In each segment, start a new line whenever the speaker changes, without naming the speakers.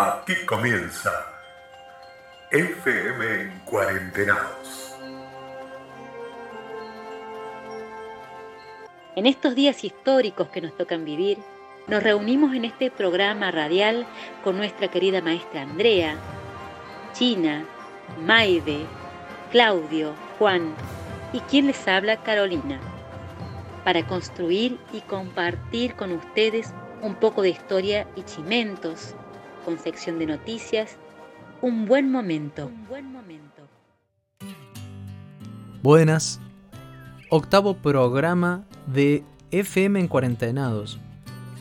Aquí comienza FM en Cuarentenados.
En estos días históricos que nos tocan vivir, nos reunimos en este programa radial con nuestra querida maestra Andrea, China, Maide, Claudio, Juan y quien les habla Carolina, para construir y compartir con ustedes un poco de historia y chimentos, con sección de noticias, un buen momento. Un buen momento.
Buenas. Octavo programa de FM en Cuarentenados.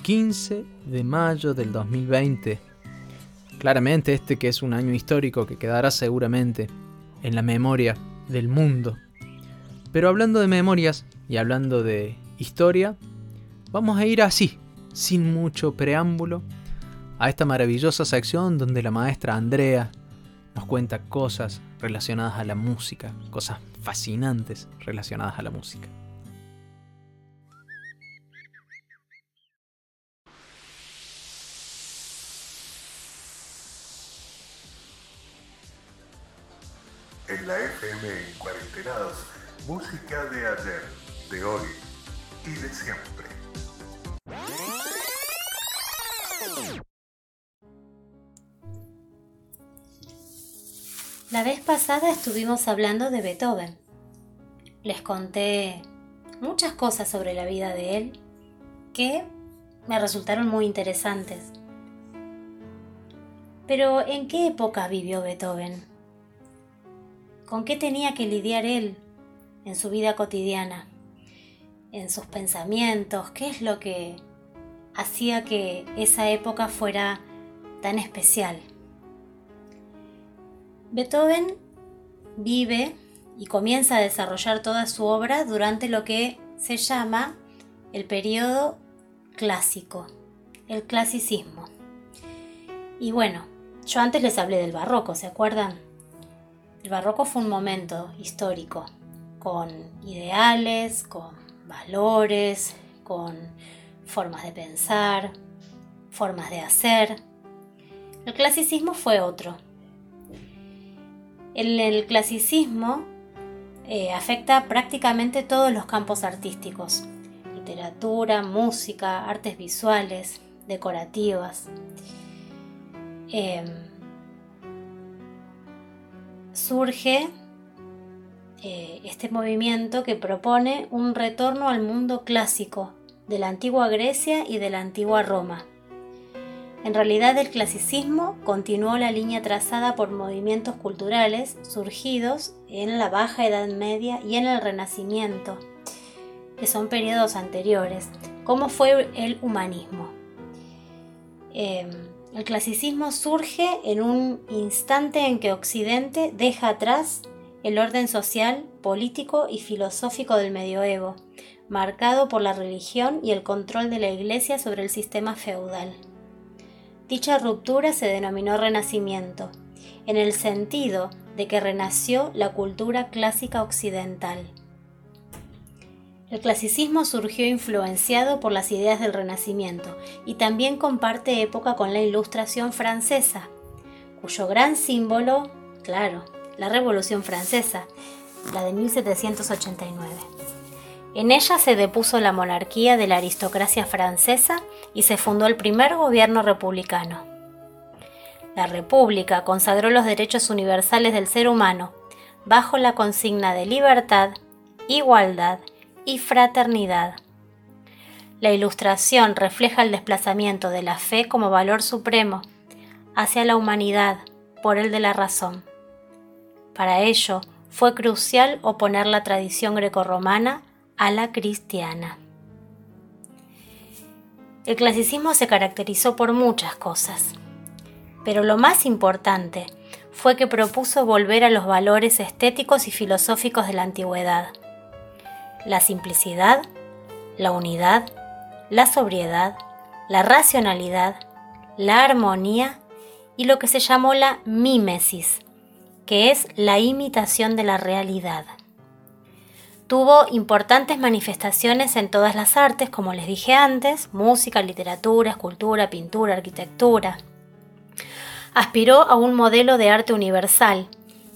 15 de mayo del 2020. Claramente este que es un año histórico que quedará seguramente en la memoria del mundo. Pero hablando de memorias y hablando de historia, vamos a ir así, sin mucho preámbulo, a esta maravillosa sección donde la maestra Andrea nos cuenta cosas relacionadas a la música, cosas fascinantes relacionadas a la música.
En la FM en Cuarentenados, música de ayer, de hoy y de siempre.
La vez pasada estuvimos hablando de Beethoven. Les conté muchas cosas sobre la vida de él que me resultaron muy interesantes. Pero ¿en qué época vivió Beethoven? ¿Con qué tenía que lidiar él en su vida cotidiana? ¿En sus pensamientos? ¿Qué es lo que hacía que esa época fuera tan especial? Beethoven vive y comienza a desarrollar toda su obra durante lo que se llama el periodo clásico, el clasicismo. Y bueno, yo antes les hablé del barroco, ¿se acuerdan? El barroco fue un momento histórico, con ideales, con valores, con formas de pensar, formas de hacer. El clasicismo fue otro, el, clasicismo eh, afecta prácticamente todos los campos artísticos, literatura, música, artes visuales, decorativas. Em, surge eh, este movimiento que propone un retorno al mundo clásico de la antigua Grecia y de la antigua Roma en realidad el clasicismo continuó la línea trazada por movimientos culturales surgidos en la Baja Edad Media y en el Renacimiento, que son periodos anteriores, como fue el humanismo. Em, el clasicismo surge en un instante en que Occidente deja atrás el orden social, político y filosófico del medioevo, marcado por la religión y el control de la Iglesia sobre el sistema feudal. Dicha ruptura se denominó Renacimiento, en el sentido de que renació la cultura clásica occidental. El clasicismo surgió influenciado por las ideas del Renacimiento y también comparte época con la Ilustración francesa, cuyo gran símbolo, claro, la Revolución Francesa, la de 1789. En ella se depuso la monarquía de la aristocracia francesa y se fundó el primer gobierno republicano. La República consagró los derechos universales del ser humano bajo la consigna de libertad, igualdad y fraternidad. La ilustración refleja el desplazamiento de la fe como valor supremo hacia la humanidad por el de la razón. Para ello, fue crucial oponer la tradición grecorromana a la cristiana. El clasicismo se caracterizó por muchas cosas, pero lo más importante fue que propuso volver a los valores estéticos y filosóficos de la antigüedad. La simplicidad, la unidad, la sobriedad, la racionalidad, la armonía y lo que se llamó la mímesis, que es la imitación de la realidad. Tuvo importantes manifestaciones en todas las artes, como les dije antes, música, literatura, escultura, pintura, arquitectura. aspiró a un modelo de arte universal,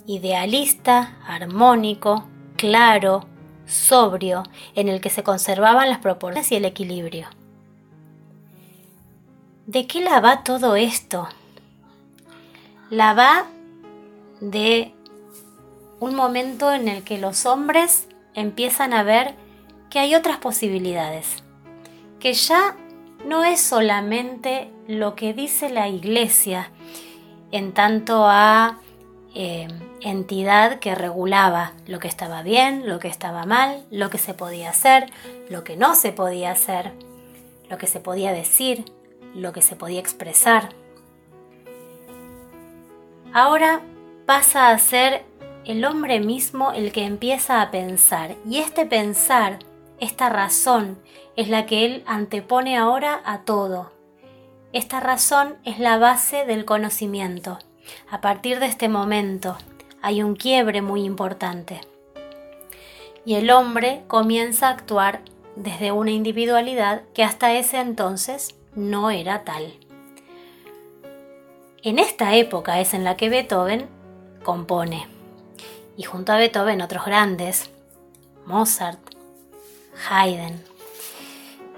idealista, armónico, claro, sobrio, en el que se conservaban las proporciones y el equilibrio. ¿De qué la va todo esto? La va de un momento en el que los hombres empiezan a ver que hay otras posibilidades, que ya no es solamente lo que dice la iglesia en tanto a eh, entidad que regulaba lo que estaba bien, lo que estaba mal, lo que se podía hacer, lo que no se podía hacer, lo que se podía decir, lo que se podía expresar. Ahora pasa a ser el hombre mismo el que empieza a pensar y este pensar, esta razón, es la que él antepone ahora a todo. Esta razón es la base del conocimiento. A partir de este momento hay un quiebre muy importante. Y el hombre comienza a actuar desde una individualidad que hasta ese entonces no era tal. En esta época es en la que Beethoven compone. Y junto a Beethoven otros grandes, Mozart, Haydn,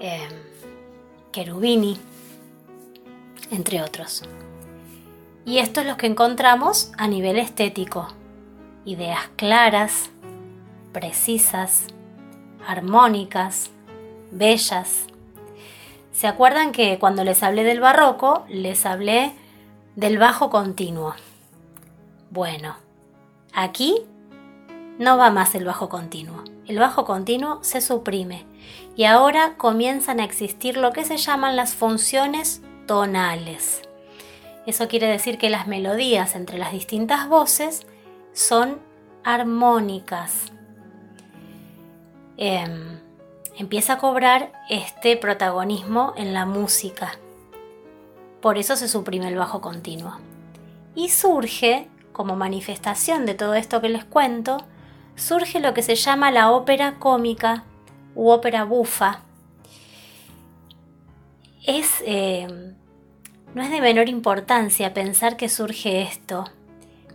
eh, Cherubini, entre otros. Y esto es lo que encontramos a nivel estético. Ideas claras, precisas, armónicas, bellas. ¿Se acuerdan que cuando les hablé del barroco, les hablé del bajo continuo? Bueno, aquí no va más el bajo continuo. El bajo continuo se suprime y ahora comienzan a existir lo que se llaman las funciones tonales. Eso quiere decir que las melodías entre las distintas voces son armónicas. Em, empieza a cobrar este protagonismo en la música. Por eso se suprime el bajo continuo. Y surge, como manifestación de todo esto que les cuento, surge lo que se llama la ópera cómica u ópera bufa. Es em, no es de menor importancia pensar que surge esto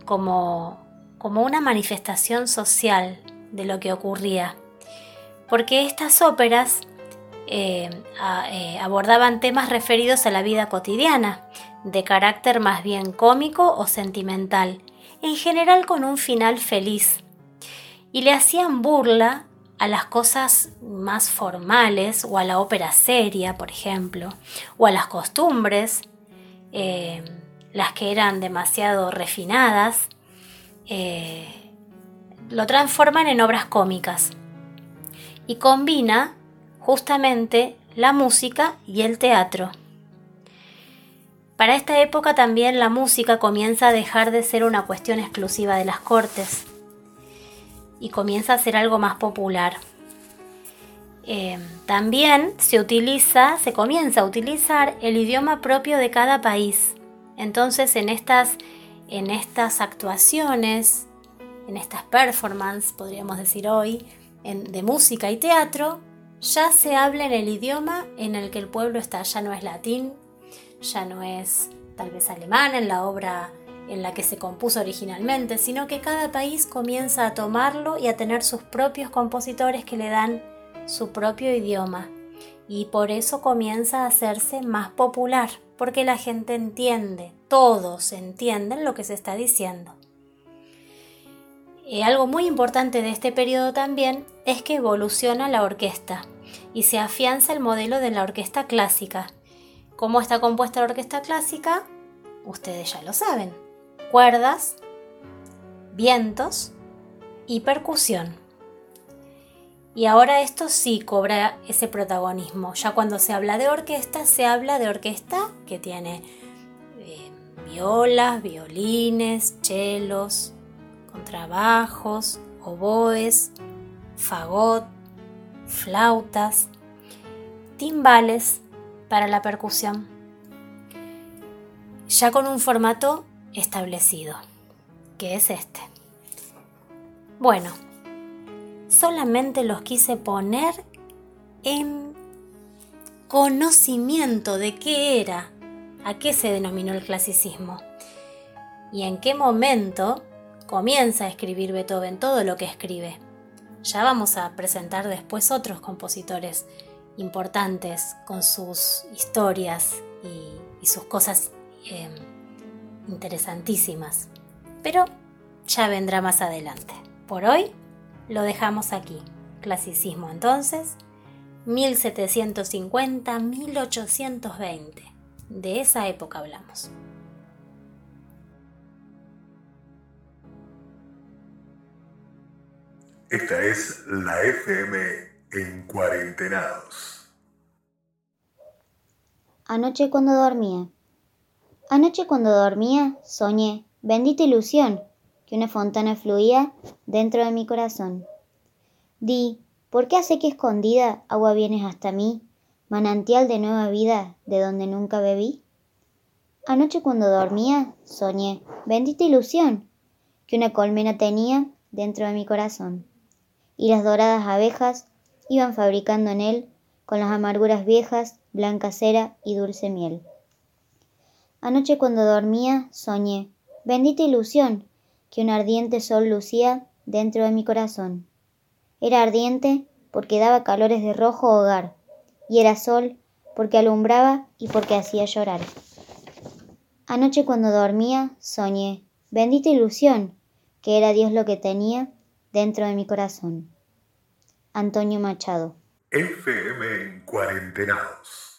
como, como una manifestación social de lo que ocurría, porque estas óperas eh, eh, abordaban temas referidos a la vida cotidiana, de carácter más bien cómico o sentimental, en general con un final feliz, y le hacían burla a las cosas más formales o a la ópera seria, por ejemplo, o a las costumbres eh, las que eran demasiado refinadas, eh, lo transforman en obras cómicas y combina justamente la música y el teatro. Para esta época también la música comienza a dejar de ser una cuestión exclusiva de las cortes y comienza a ser algo más popular. Eh, también se utiliza, se comienza a utilizar el idioma propio de cada país. Entonces en estas, en estas actuaciones, en estas performances, podríamos decir hoy, de música y teatro, ya se habla en el idioma en el que el pueblo está, ya no es latín, ya no es tal vez alemán en la obra en la que se compuso originalmente, sino que cada país comienza a tomarlo y a tener sus propios compositores que le dan su propio idioma y por eso comienza a hacerse más popular, porque la gente entiende, todos entienden lo que se está diciendo. Y algo muy importante de este periodo también es que evoluciona la orquesta y se afianza el modelo de la orquesta clásica. ¿Cómo está compuesta la orquesta clásica? Ustedes ya lo saben. Cuerdas, vientos y percusión. Y ahora esto sí cobra ese protagonismo. Ya cuando se habla de orquesta, se habla de orquesta que tiene eh, violas, violines, chelos, contrabajos, oboes, fagot, flautas, timbales para la percusión. Ya con un formato establecido, que es este. Bueno, solamente los quise poner en conocimiento de qué era, a qué se denominó el clasicismo. y en qué momento comienza a escribir Beethoven todo lo que escribe. Ya vamos a presentar después otros compositores importantes con sus historias y, sus cosas em, interesantísimas. Pero ya vendrá más adelante. Por hoy lo dejamos aquí. Clasicismo entonces, 1750-1820. De esa época hablamos.
Esta es la FM en cuarentenados.
Anoche cuando dormía. Anoche cuando dormía soñé, bendita ilusión, que una fontana fluía dentro de mi corazón. Di, ¿por qué hace que escondida agua vienes hasta mí, manantial de nueva vida de donde nunca bebí? Anoche cuando dormía soñé, bendita ilusión, que una colmena tenía dentro de mi corazón y las doradas abejas iban fabricando en él, con las amarguras viejas, blanca cera y dulce miel. Anoche cuando dormía soñé, bendita ilusión, que un ardiente sol lucía dentro de mi corazón. Era ardiente porque daba calores de rojo hogar, y era sol porque alumbraba y porque hacía llorar. Anoche cuando dormía soñé, bendita ilusión, que era Dios lo que tenía dentro de mi corazón. Antonio Machado.
FM en cuarentenados.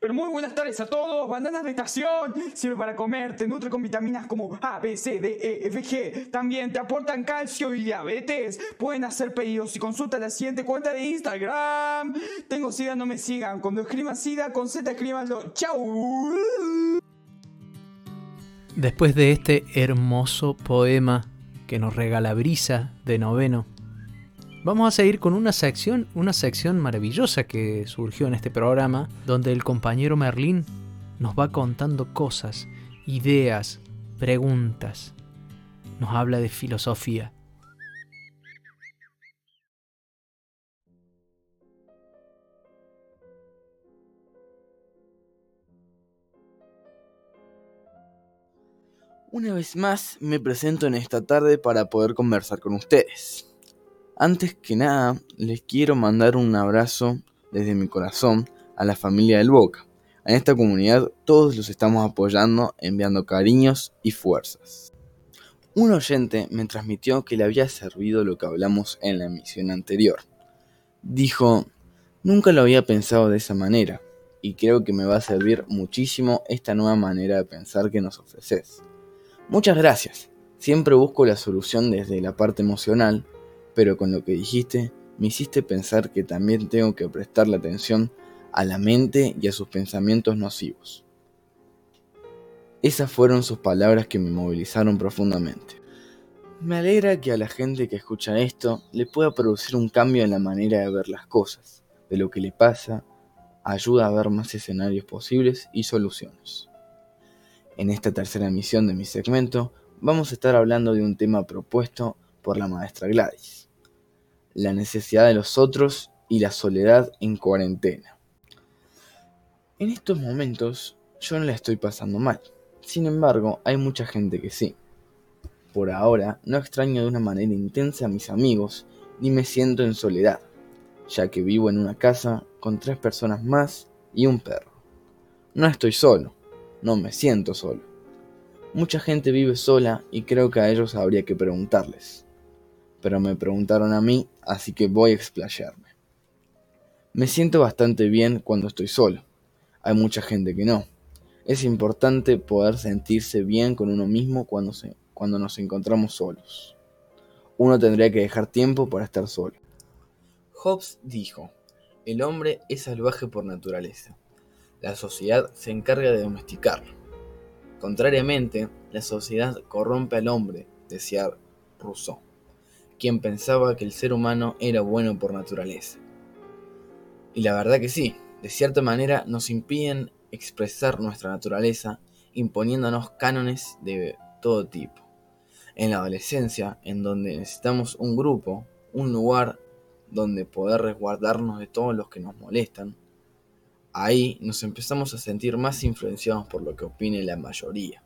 Pero muy buenas tardes a todos. Bandanas de estación. Sirve para comer, te nutre con vitaminas como A, B, C, D, E, F, G. También te aportan calcio y diabetes. Pueden hacer pedidos y consulta la siguiente cuenta de Instagram. Tengo sida, no me sigan. Cuando escriban sida con Z, escribanlo. Chau.
Después de este hermoso poema que nos regala Brisa de noveno, vamos a seguir con una sección, una sección maravillosa que surgió en este programa, donde el compañero Merlín nos va contando cosas, ideas, preguntas, nos habla de filosofía.
Una vez más me presento en esta tarde para poder conversar con ustedes. Antes que nada, les quiero mandar un abrazo desde mi corazón a la familia del Boca. En esta comunidad todos los estamos apoyando, enviando cariños y fuerzas. Un oyente me transmitió que le había servido lo que hablamos en la emisión anterior. Dijo, nunca lo había pensado de esa manera, y creo que me va a servir muchísimo esta nueva manera de pensar que nos ofreces. Muchas gracias. Siempre busco la solución desde la parte emocional, pero con lo que dijiste me hiciste pensar que también tengo que prestarle atención a la mente y a sus pensamientos nocivos. Esas fueron sus palabras que me movilizaron profundamente. Me alegra que a la gente que escucha esto le pueda producir un cambio en la manera de ver las cosas, de lo que le pasa, ayuda a ver más escenarios posibles y soluciones. En esta tercera emisión de mi segmento vamos a estar hablando de un tema propuesto por la maestra Gladys, la necesidad de los otros y la soledad en cuarentena. En estos momentos yo no la estoy pasando mal, sin embargo hay mucha gente que sí. Por ahora no extraño de una manera intensa a mis amigos ni me siento en soledad, ya que vivo en una casa con tres personas más y un perro. No estoy solo, no me siento solo. Mucha gente vive sola y creo que a ellos habría que preguntarles. Pero me preguntaron a mí, así que voy a explayarme. Me siento bastante bien cuando estoy solo. Hay mucha gente que no. Es importante poder sentirse bien con uno mismo cuando, se, cuando nos encontramos solos. Uno tendría que dejar tiempo para estar solo. Hobbes dijo, el hombre es salvaje por naturaleza la sociedad se encarga de domesticarlo. Contrariamente, la sociedad corrompe al hombre, decía Rousseau, quien pensaba que el ser humano era bueno por naturaleza. Y la verdad que sí, de cierta manera nos impiden expresar nuestra naturaleza imponiéndonos cánones de todo tipo. En la adolescencia, en donde necesitamos un grupo, un lugar donde poder resguardarnos de todos los que nos molestan, Ahí nos empezamos a sentir más influenciados por lo que opine la mayoría.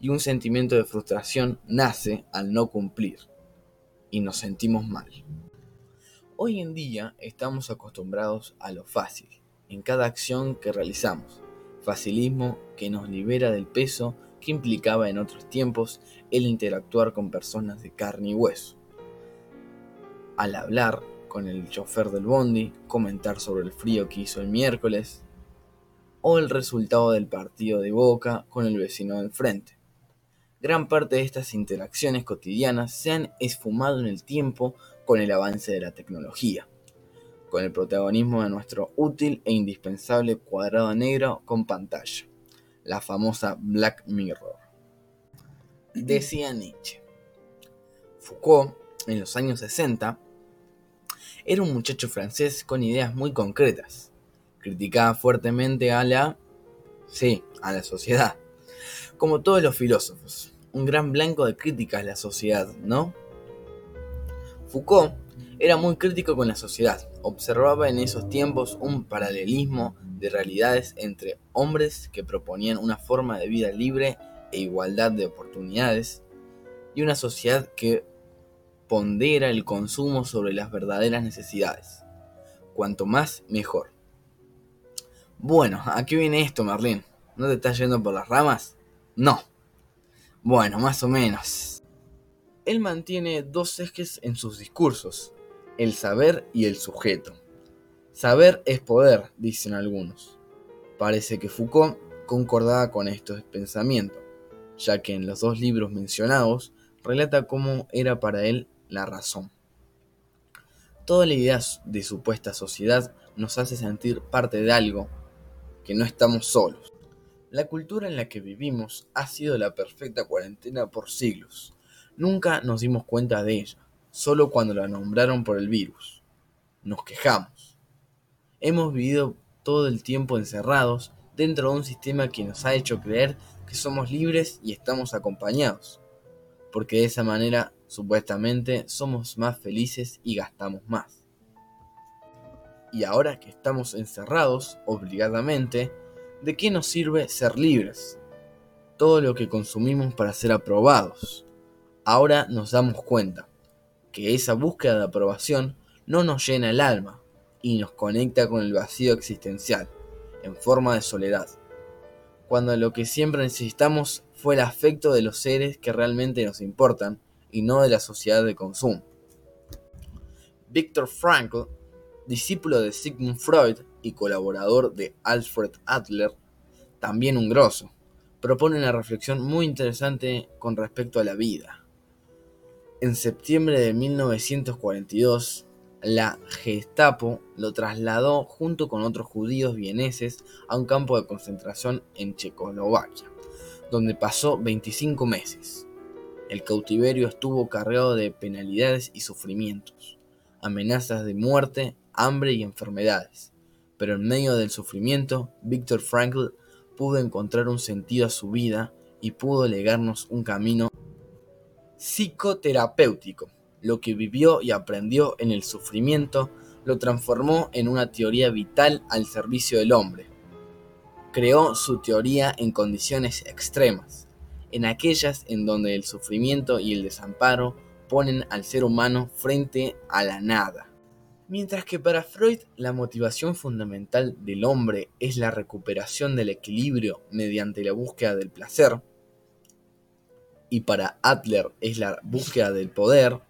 y un sentimiento de frustración nace al no cumplir y nos sentimos mal. Hoy en día estamos acostumbrados a lo fácil en cada acción que realizamos, facilismo que nos libera del peso que implicaba en otros tiempos el interactuar con personas de carne y hueso. Al hablar con el chofer del bondi, comentar sobre el frío que hizo el miércoles, o el resultado del partido de Boca con el vecino del frente. Gran parte de estas interacciones cotidianas se han esfumado en el tiempo con el avance de la tecnología, con el protagonismo de nuestro útil e indispensable cuadrado negro con pantalla, la famosa Black Mirror. Decía Nietzsche. Foucault, en los años 60, era un muchacho francés con ideas muy concretas. Criticaba fuertemente a la... sí, a la sociedad como todos los filósofos, un gran blanco de críticas a la sociedad, ¿no? Foucault era muy crítico con la sociedad, observaba en esos tiempos un paralelismo de realidades entre hombres que proponían una forma de vida libre e igualdad de oportunidades y una sociedad que pondera el consumo sobre las verdaderas necesidades. Cuanto más, mejor. Bueno, aquí viene esto, Marlene. ¿No te estás yendo por las ramas? No. Bueno, más o menos. Él mantiene dos ejes en sus discursos, el saber y el sujeto. Saber es poder, dicen algunos. Parece que Foucault concordaba con estos pensamientos, ya que en los dos libros mencionados relata cómo era para él la razón. Toda la idea de supuesta sociedad nos hace sentir parte de algo, que no estamos solos. La cultura en la que vivimos ha sido la perfecta cuarentena por siglos. Nunca nos dimos cuenta de ella, solo cuando la nombraron por el virus. Nos quejamos. Hemos vivido todo el tiempo encerrados dentro de un sistema que nos ha hecho creer que somos libres y estamos acompañados, porque de esa manera supuestamente somos más felices y gastamos más. Y ahora que estamos encerrados obligadamente, ¿de qué nos sirve ser libres? Todo lo que consumimos para ser aprobados. Ahora nos damos cuenta que esa búsqueda de aprobación no nos llena el alma y nos conecta con el vacío existencial, en forma de soledad. Cuando lo que siempre necesitamos fue el afecto de los seres que realmente nos importan y no de la sociedad de consumo. Viktor Frankl, discípulo de Sigmund Freud, y colaborador de Alfred Adler, también un grosso, propone una reflexión muy interesante con respecto a la vida. En septiembre de 1942, la Gestapo lo trasladó junto con otros judíos vieneses a un campo de concentración en Checoslovaquia, donde pasó 25 meses. El cautiverio estuvo cargado de penalidades y sufrimientos, amenazas de muerte, hambre y enfermedades pero en medio del sufrimiento, Viktor Frankl pudo encontrar un sentido a su vida y pudo legarnos un camino psicoterapéutico. Lo que vivió y aprendió en el sufrimiento lo transformó en una teoría vital al servicio del hombre. Creó su teoría en condiciones extremas, en aquellas en donde el sufrimiento y el desamparo ponen al ser humano frente a la nada. Mientras que para Freud la motivación fundamental del hombre es la recuperación del equilibrio mediante la búsqueda del placer, y para Adler es la búsqueda del poder,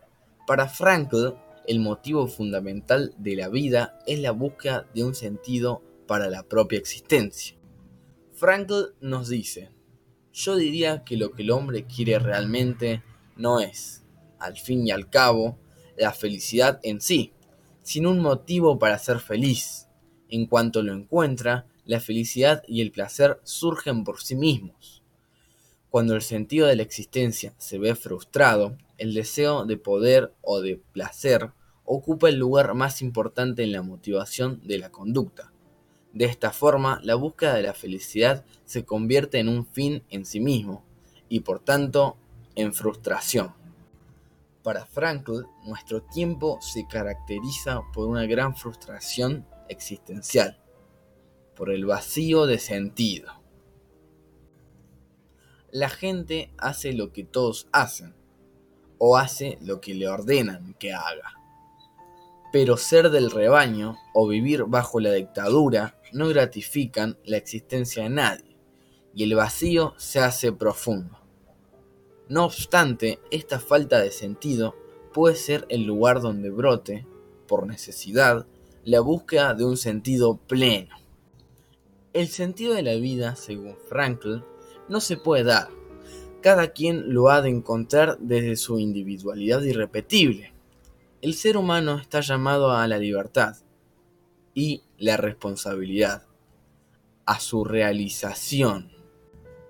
para Frankl el motivo fundamental de la vida es la búsqueda de un sentido para la propia existencia. Frankl nos dice, yo diría que lo que el hombre quiere realmente no es, al fin y al cabo, la felicidad en sí, sin un motivo para ser feliz. En cuanto lo encuentra, la felicidad y el placer surgen por sí mismos. Cuando el sentido de la existencia se ve frustrado, el deseo de poder o de placer ocupa el lugar más importante en la motivación de la conducta. De esta forma, la búsqueda de la felicidad se convierte en un fin en sí mismo y por tanto en frustración. Para Frankl, nuestro tiempo se caracteriza por una gran frustración existencial, por el vacío de sentido. La gente hace lo que todos hacen, o hace lo que le ordenan que haga. Pero ser del rebaño o vivir bajo la dictadura no gratifican la existencia de nadie, y el vacío se hace profundo. No obstante, esta falta de sentido puede ser el lugar donde brote, por necesidad, la búsqueda de un sentido pleno. El sentido de la vida, según Frankl, no se puede dar. Cada quien lo ha de encontrar desde su individualidad irrepetible. El ser humano está llamado a la libertad y la responsabilidad, a su realización.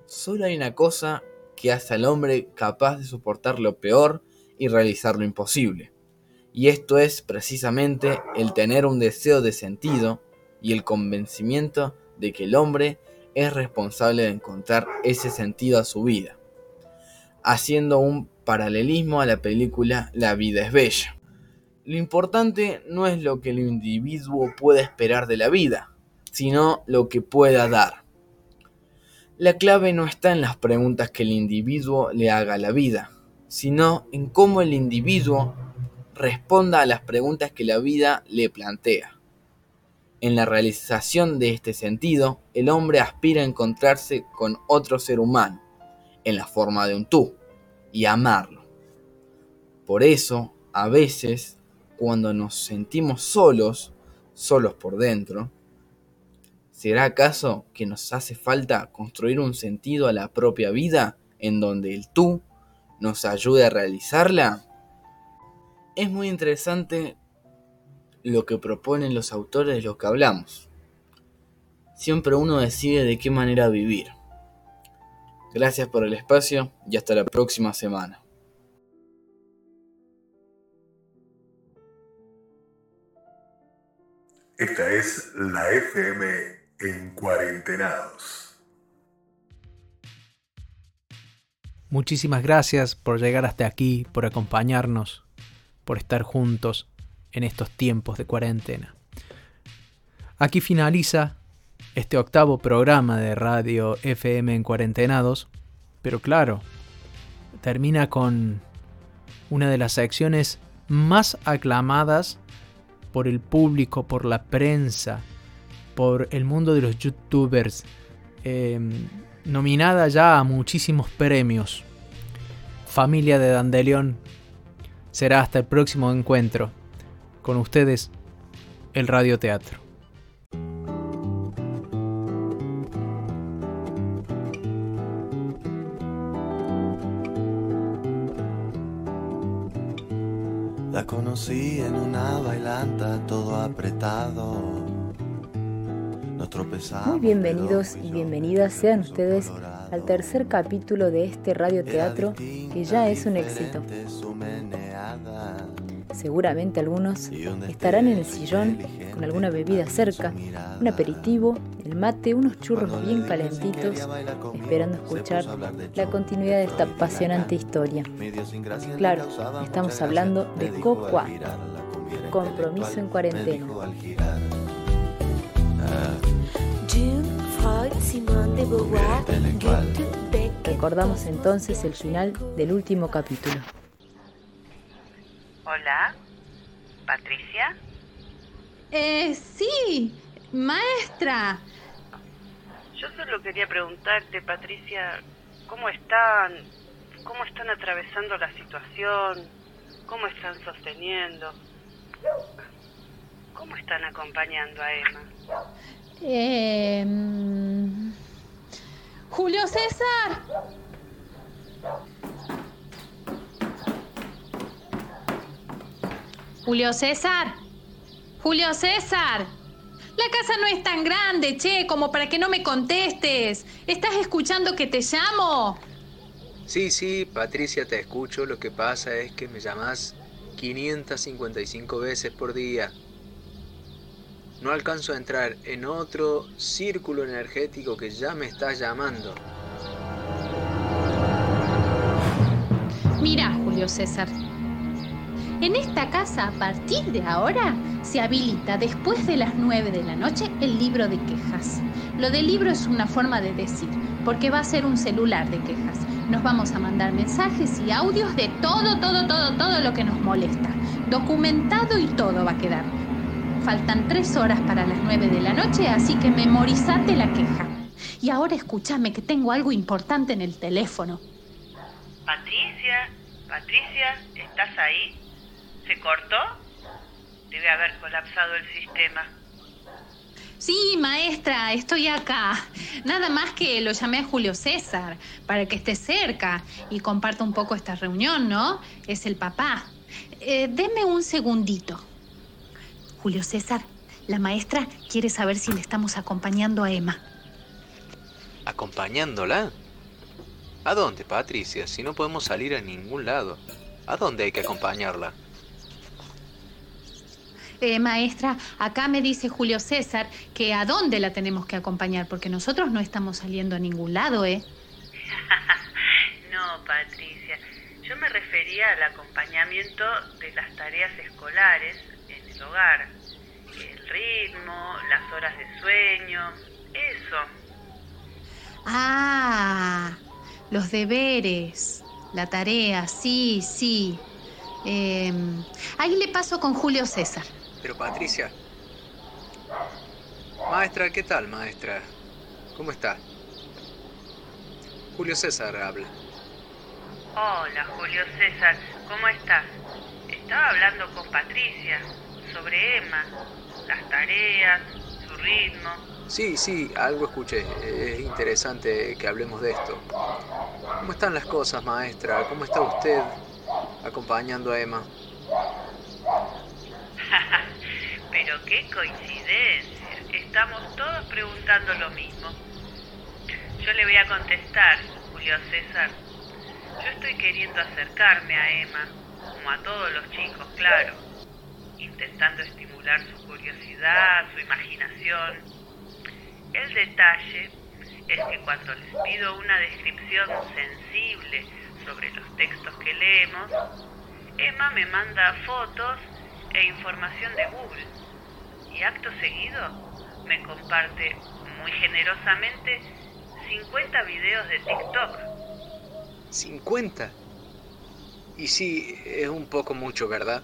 Solo hay una cosa que hace al hombre capaz de soportar lo peor y realizar lo imposible. Y esto es precisamente el tener un deseo de sentido y el convencimiento de que el hombre es responsable de encontrar ese sentido a su vida, haciendo un paralelismo a la película La vida es bella. Lo importante no es lo que el individuo pueda esperar de la vida, sino lo que pueda dar. La clave no está en las preguntas que el individuo le haga a la vida, sino en cómo el individuo responda a las preguntas que la vida le plantea. En la realización de este sentido, el hombre aspira a encontrarse con otro ser humano, en la forma de un tú, y amarlo. Por eso, a veces, cuando nos sentimos solos, solos por dentro, ¿será acaso que nos hace falta construir un sentido a la propia vida en donde el tú nos ayude a realizarla? Es muy interesante lo que proponen los autores de los que hablamos. Siempre uno decide de qué manera vivir. Gracias por el espacio y hasta la próxima semana.
Esta es la FM en Cuarentenados.
Muchísimas gracias por llegar hasta aquí, por acompañarnos, por estar juntos en estos tiempos de cuarentena. Aquí finaliza este octavo programa de Radio FM en Cuarentenados, pero claro, termina con una de las secciones más aclamadas por el público, por la prensa, por el mundo de los youtubers, em, nominada ya a muchísimos premios. Familia de Dandelion, será hasta el próximo encuentro. Con ustedes, el radioteatro.
La conocí en una bailanta todo apretado.
Muy bienvenidos y bienvenidas sean ustedes al tercer capítulo de este radioteatro que ya es un éxito. Seguramente algunos estarán en el sillón con alguna bebida cerca, un aperitivo, el mate, unos churros bien calentitos, esperando escuchar la continuidad de esta apasionante historia. Claro, estamos hablando de COCUA, Compromiso en Cuarentena. Recordamos entonces el final del último capítulo.
Hola, Patricia.
Eh, sí, maestra.
Yo solo quería preguntarte, Patricia, ¿cómo están? ¿Cómo están atravesando la situación? ¿Cómo están sosteniendo? ¿Cómo están acompañando a Emma?
Eh, Julio César. Julio César. Julio César. La casa no es tan grande, che, como para que no me contestes. ¿Estás escuchando que te llamo?
Sí, sí, Patricia, te escucho. Lo que pasa es que me llamas 555 veces por día. No alcanzo a entrar en otro círculo energético que ya me está llamando.
Mira, Julio César. En esta casa, a partir de ahora, se habilita después de las 9 de la noche el libro de quejas. Lo del libro es una forma de decir, porque va a ser un celular de quejas. Nos vamos a mandar mensajes y audios de todo, todo, todo, todo lo que nos molesta. Documentado y todo va a quedar. Faltan tres horas para las nueve de la noche, así que memorizate la queja. Y ahora escúchame que tengo algo importante en el teléfono.
Patricia, Patricia, ¿estás ahí? ¿Se cortó? Debe haber colapsado el sistema.
Sí, maestra, estoy acá. Nada más que lo llamé a Julio César para que esté cerca y comparta un poco esta reunión, ¿no? Es el papá. Eh, deme un segundito. Julio César, la maestra quiere saber si le estamos acompañando a Emma.
¿Acompañándola? ¿A dónde, Patricia? Si no podemos salir a ningún lado. ¿A dónde hay que acompañarla?
Eh, maestra, acá me dice Julio César que a dónde la tenemos que acompañar, porque nosotros no estamos saliendo a ningún lado, ¿eh?
no, Patricia. Yo me refería al acompañamiento de las tareas escolares hogar. El ritmo, las horas de sueño, eso.
Ah, los deberes, la tarea, sí, sí. Em, ahí le paso con Julio César.
Pero Patricia. Maestra, ¿qué tal, maestra? ¿Cómo está? Julio César habla.
Hola, Julio César, ¿cómo estás? Estaba hablando con Patricia sobre Emma, las tareas, su ritmo.
Sí, sí, algo escuché. Es interesante que hablemos de esto. ¿Cómo están las cosas, maestra? ¿Cómo está usted acompañando a Emma?
Pero qué coincidencia. Estamos todos preguntando lo mismo. Yo le voy a contestar, Julio César. Yo estoy queriendo acercarme a Emma, como a todos los chicos, claro, intentando estimular su curiosidad, su imaginación. El detalle es que cuando les pido una descripción sensible sobre los textos que leemos, Emma me manda fotos e información de Google. Y acto seguido me comparte muy generosamente 50 videos de TikTok.
¿50? Y sí, es un poco mucho, ¿verdad?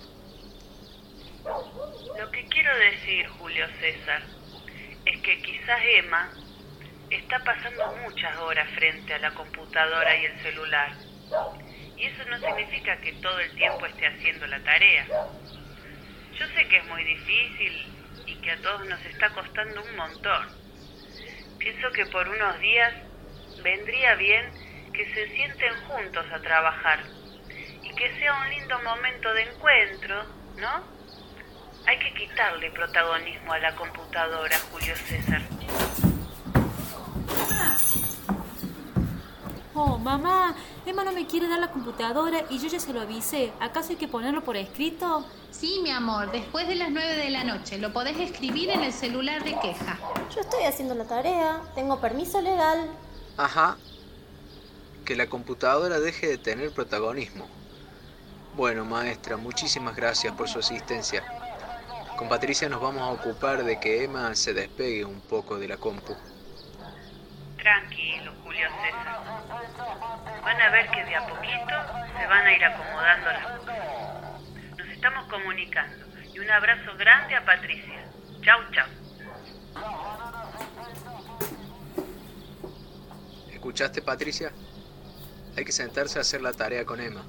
Lo que quiero decir, Julio César, es que quizás Emma está pasando muchas horas frente a la computadora y el celular. Y eso no significa que todo el tiempo esté haciendo la tarea. Yo sé que es muy difícil y que a todos nos está costando un montón. Pienso que por unos días vendría bien que se sienten juntos a trabajar y que sea un lindo momento de encuentro, ¿no? Hay que quitarle protagonismo a la computadora, Julio César.
Oh, mamá, Emma no me quiere dar la computadora y yo ya se lo avisé. ¿Acaso hay que ponerlo por escrito?
Sí, mi amor, después de las 9 de la noche. Lo podés escribir en el celular de queja.
Yo estoy haciendo la tarea, tengo permiso legal.
Ajá. Que la computadora deje de tener protagonismo. Bueno, maestra, muchísimas gracias por su asistencia. Con Patricia nos vamos a ocupar de que Emma se despegue un poco de la compu.
Tranquilo, Julio César. Van a ver que de a poquito se van a ir acomodando las cosas. Nos estamos comunicando. Y un abrazo grande a Patricia. Chau, chau.
¿Escuchaste, Patricia? Hay que sentarse a hacer la tarea con Emma.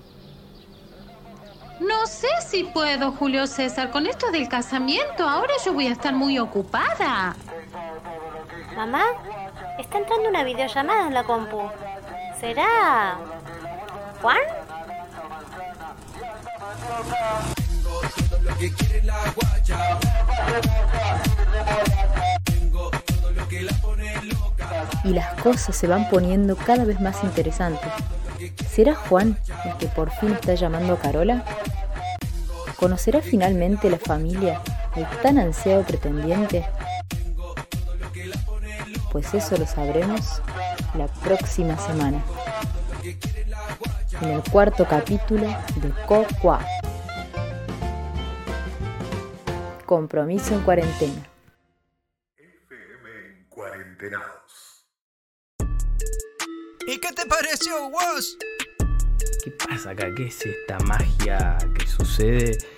No sé si puedo, Julio César. Con esto del casamiento, ahora yo voy a estar muy ocupada.
Mamá, está entrando una videollamada en la compu. ¿Será Juan?
Y las cosas se van poniendo cada vez más interesantes. ¿Será Juan el que por fin está llamando a Carola? ¿Conocerá finalmente la familia el tan ansiado pretendiente? Pues eso lo sabremos la próxima semana. En el cuarto capítulo de Cocoa. Compromiso en cuarentena.
FM en cuarentenados.
¿Y qué te pareció, vos?
¿Qué pasa acá? ¿Qué es esta magia que sucede?